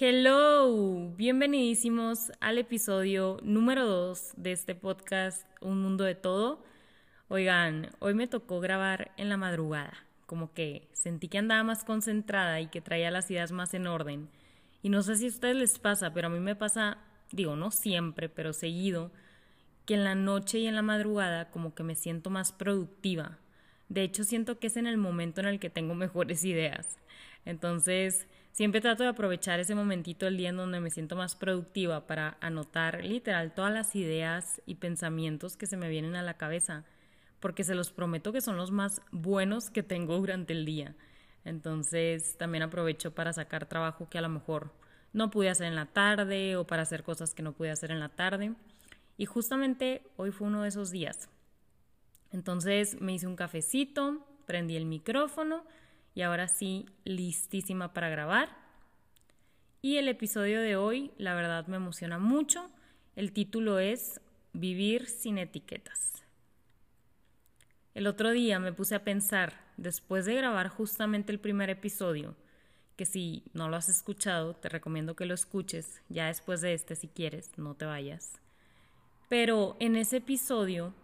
Hello, bienvenidísimos al episodio número 2 de este podcast Un Mundo de Todo. Oigan, hoy me tocó grabar en la madrugada, como que sentí que andaba más concentrada y que traía las ideas más en orden. Y no sé si a ustedes les pasa, pero a mí me pasa, digo, no siempre, pero seguido, que en la noche y en la madrugada como que me siento más productiva. De hecho, siento que es en el momento en el que tengo mejores ideas. Entonces, Siempre trato de aprovechar ese momentito del día en donde me siento más productiva para anotar literal todas las ideas y pensamientos que se me vienen a la cabeza, porque se los prometo que son los más buenos que tengo durante el día. Entonces también aprovecho para sacar trabajo que a lo mejor no pude hacer en la tarde o para hacer cosas que no pude hacer en la tarde. Y justamente hoy fue uno de esos días. Entonces me hice un cafecito, prendí el micrófono y ahora sí, listísima para grabar. Y el episodio de hoy, la verdad, me emociona mucho. El título es Vivir sin etiquetas. El otro día me puse a pensar, después de grabar justamente el primer episodio, que si no lo has escuchado, te recomiendo que lo escuches, ya después de este si quieres, no te vayas. Pero en ese episodio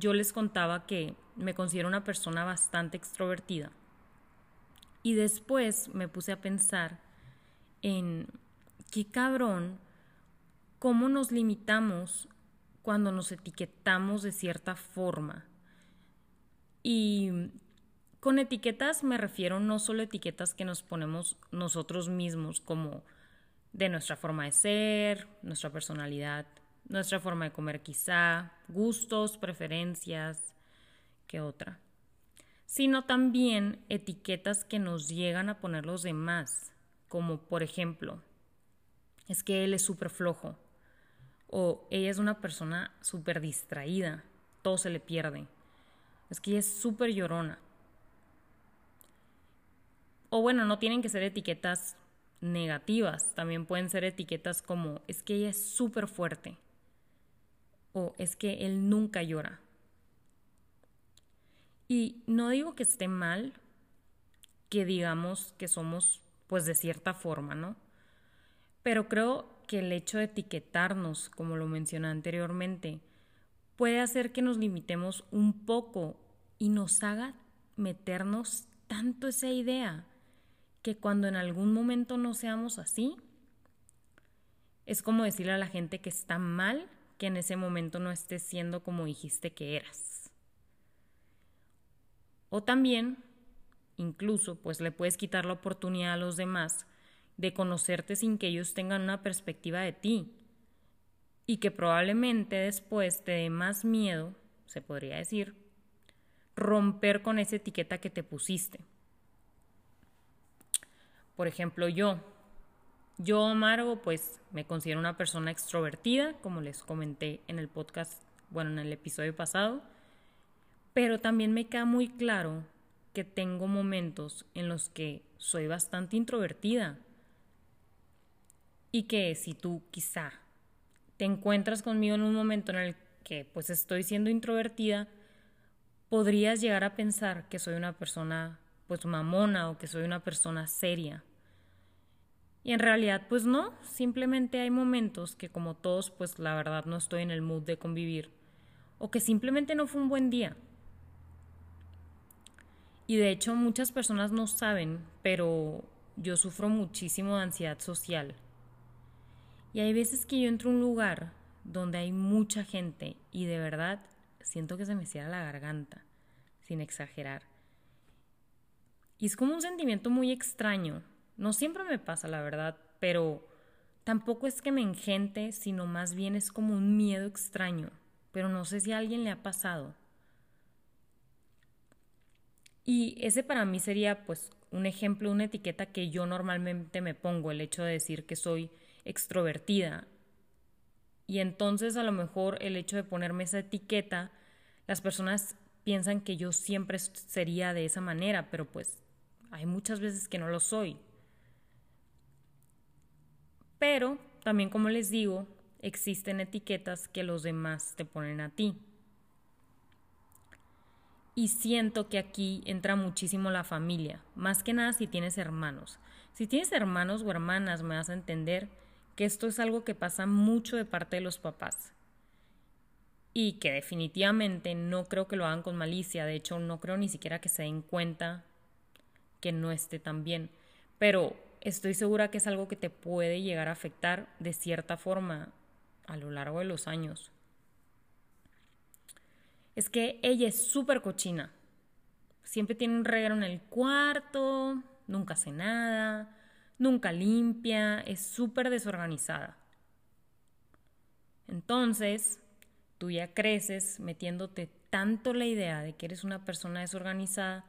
yo les contaba que me considero una persona bastante extrovertida y después me puse a pensar en qué cabrón, cómo nos limitamos cuando nos etiquetamos de cierta forma. Y con etiquetas me refiero no solo a etiquetas que nos ponemos nosotros mismos como de nuestra forma de ser, nuestra personalidad, nuestra forma de comer quizá, gustos, preferencias, ¿qué otra? sino también etiquetas que nos llegan a poner los demás, como por ejemplo, es que él es súper flojo, o ella es una persona súper distraída, todo se le pierde, es que ella es súper llorona. O bueno, no tienen que ser etiquetas negativas, también pueden ser etiquetas como es que ella es súper fuerte, o es que él nunca llora y no digo que esté mal que digamos que somos pues de cierta forma, ¿no? Pero creo que el hecho de etiquetarnos, como lo mencioné anteriormente, puede hacer que nos limitemos un poco y nos haga meternos tanto esa idea que cuando en algún momento no seamos así, es como decirle a la gente que está mal que en ese momento no estés siendo como dijiste que eras. O también, incluso, pues le puedes quitar la oportunidad a los demás de conocerte sin que ellos tengan una perspectiva de ti y que probablemente después te dé más miedo, se podría decir, romper con esa etiqueta que te pusiste. Por ejemplo, yo, yo, Amargo, pues me considero una persona extrovertida, como les comenté en el podcast, bueno, en el episodio pasado. Pero también me queda muy claro que tengo momentos en los que soy bastante introvertida y que si tú quizá te encuentras conmigo en un momento en el que pues estoy siendo introvertida, podrías llegar a pensar que soy una persona pues mamona o que soy una persona seria. Y en realidad pues no, simplemente hay momentos que como todos pues la verdad no estoy en el mood de convivir o que simplemente no fue un buen día. Y de hecho muchas personas no saben, pero yo sufro muchísimo de ansiedad social. Y hay veces que yo entro a un lugar donde hay mucha gente y de verdad siento que se me cierra la garganta, sin exagerar. Y es como un sentimiento muy extraño. No siempre me pasa, la verdad, pero tampoco es que me engente, sino más bien es como un miedo extraño. Pero no sé si a alguien le ha pasado. Y ese para mí sería pues un ejemplo, una etiqueta que yo normalmente me pongo, el hecho de decir que soy extrovertida. Y entonces a lo mejor el hecho de ponerme esa etiqueta, las personas piensan que yo siempre sería de esa manera, pero pues hay muchas veces que no lo soy. Pero también como les digo, existen etiquetas que los demás te ponen a ti. Y siento que aquí entra muchísimo la familia, más que nada si tienes hermanos. Si tienes hermanos o hermanas, me vas a entender que esto es algo que pasa mucho de parte de los papás. Y que definitivamente no creo que lo hagan con malicia, de hecho no creo ni siquiera que se den cuenta que no esté tan bien. Pero estoy segura que es algo que te puede llegar a afectar de cierta forma a lo largo de los años. Es que ella es súper cochina. Siempre tiene un reguero en el cuarto, nunca hace nada, nunca limpia, es súper desorganizada. Entonces, tú ya creces metiéndote tanto la idea de que eres una persona desorganizada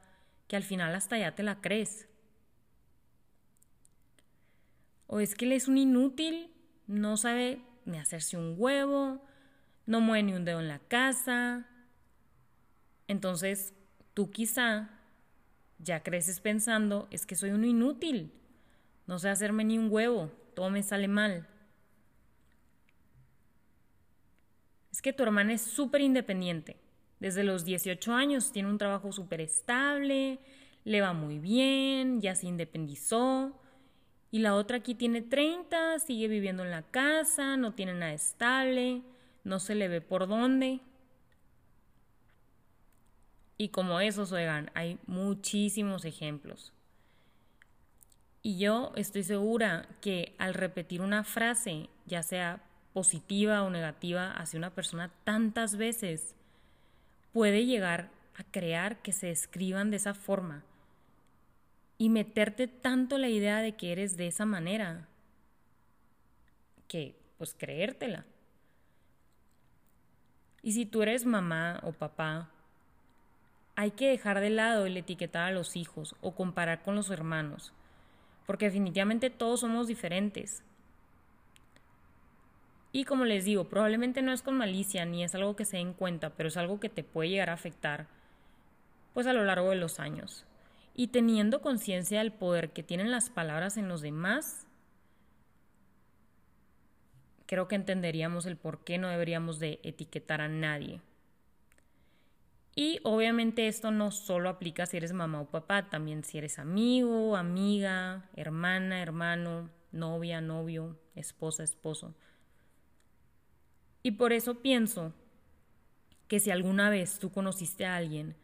que al final hasta ya te la crees. O es que él es un inútil, no sabe ni hacerse un huevo, no mueve ni un dedo en la casa. Entonces, tú quizá ya creces pensando, es que soy un inútil, no sé hacerme ni un huevo, todo me sale mal. Es que tu hermana es súper independiente. Desde los 18 años tiene un trabajo súper estable, le va muy bien, ya se independizó. Y la otra aquí tiene 30, sigue viviendo en la casa, no tiene nada estable, no se le ve por dónde. Y como esos, oigan, hay muchísimos ejemplos. Y yo estoy segura que al repetir una frase, ya sea positiva o negativa, hacia una persona tantas veces, puede llegar a crear que se escriban de esa forma y meterte tanto la idea de que eres de esa manera que pues creértela. Y si tú eres mamá o papá, hay que dejar de lado el etiquetar a los hijos o comparar con los hermanos, porque definitivamente todos somos diferentes. Y como les digo, probablemente no es con malicia ni es algo que se den cuenta, pero es algo que te puede llegar a afectar pues a lo largo de los años y teniendo conciencia del poder que tienen las palabras en los demás, creo que entenderíamos el por qué no deberíamos de etiquetar a nadie. Y obviamente esto no solo aplica si eres mamá o papá, también si eres amigo, amiga, hermana, hermano, novia, novio, esposa, esposo. Y por eso pienso que si alguna vez tú conociste a alguien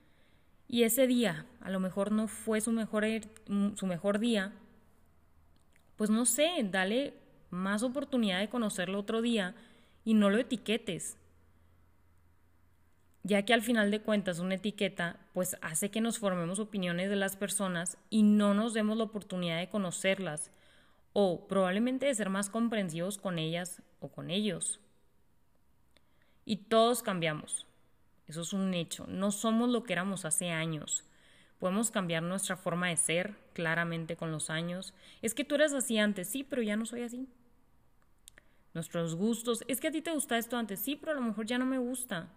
y ese día a lo mejor no fue su mejor, er, su mejor día, pues no sé, dale más oportunidad de conocerlo otro día y no lo etiquetes. Ya que al final de cuentas una etiqueta pues hace que nos formemos opiniones de las personas y no nos demos la oportunidad de conocerlas o probablemente de ser más comprensivos con ellas o con ellos. Y todos cambiamos. Eso es un hecho. No somos lo que éramos hace años. Podemos cambiar nuestra forma de ser claramente con los años. Es que tú eras así antes, sí, pero ya no soy así. Nuestros gustos, es que a ti te gustaba esto antes, sí, pero a lo mejor ya no me gusta.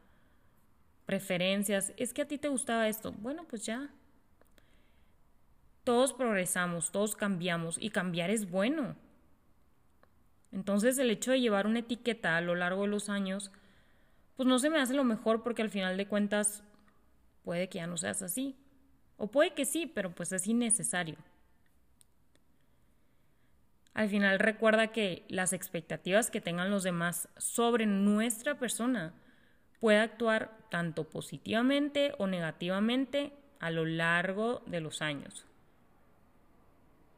Preferencias, es que a ti te gustaba esto, bueno, pues ya. Todos progresamos, todos cambiamos y cambiar es bueno. Entonces el hecho de llevar una etiqueta a lo largo de los años pues no se me hace lo mejor porque al final de cuentas puede que ya no seas así. O puede que sí, pero pues es innecesario. Al final recuerda que las expectativas que tengan los demás sobre nuestra persona puede actuar tanto positivamente o negativamente a lo largo de los años.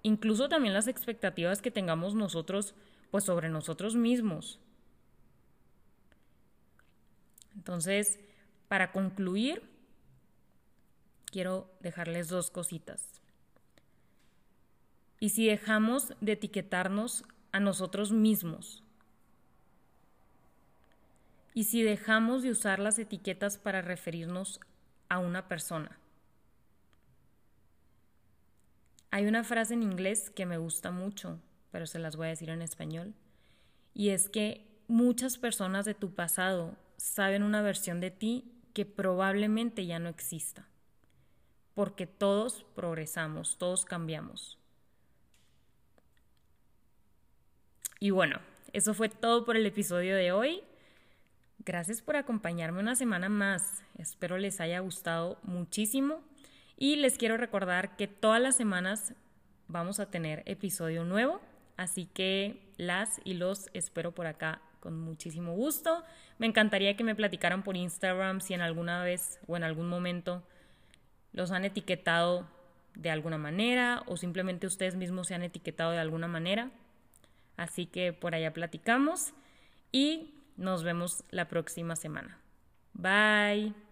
Incluso también las expectativas que tengamos nosotros pues sobre nosotros mismos. Entonces, para concluir, quiero dejarles dos cositas. Y si dejamos de etiquetarnos a nosotros mismos, y si dejamos de usar las etiquetas para referirnos a una persona. Hay una frase en inglés que me gusta mucho, pero se las voy a decir en español, y es que muchas personas de tu pasado saben una versión de ti que probablemente ya no exista, porque todos progresamos, todos cambiamos. Y bueno, eso fue todo por el episodio de hoy. Gracias por acompañarme una semana más. Espero les haya gustado muchísimo y les quiero recordar que todas las semanas vamos a tener episodio nuevo, así que las y los espero por acá con muchísimo gusto. Me encantaría que me platicaran por Instagram si en alguna vez o en algún momento los han etiquetado de alguna manera o simplemente ustedes mismos se han etiquetado de alguna manera. Así que por allá platicamos y nos vemos la próxima semana. Bye.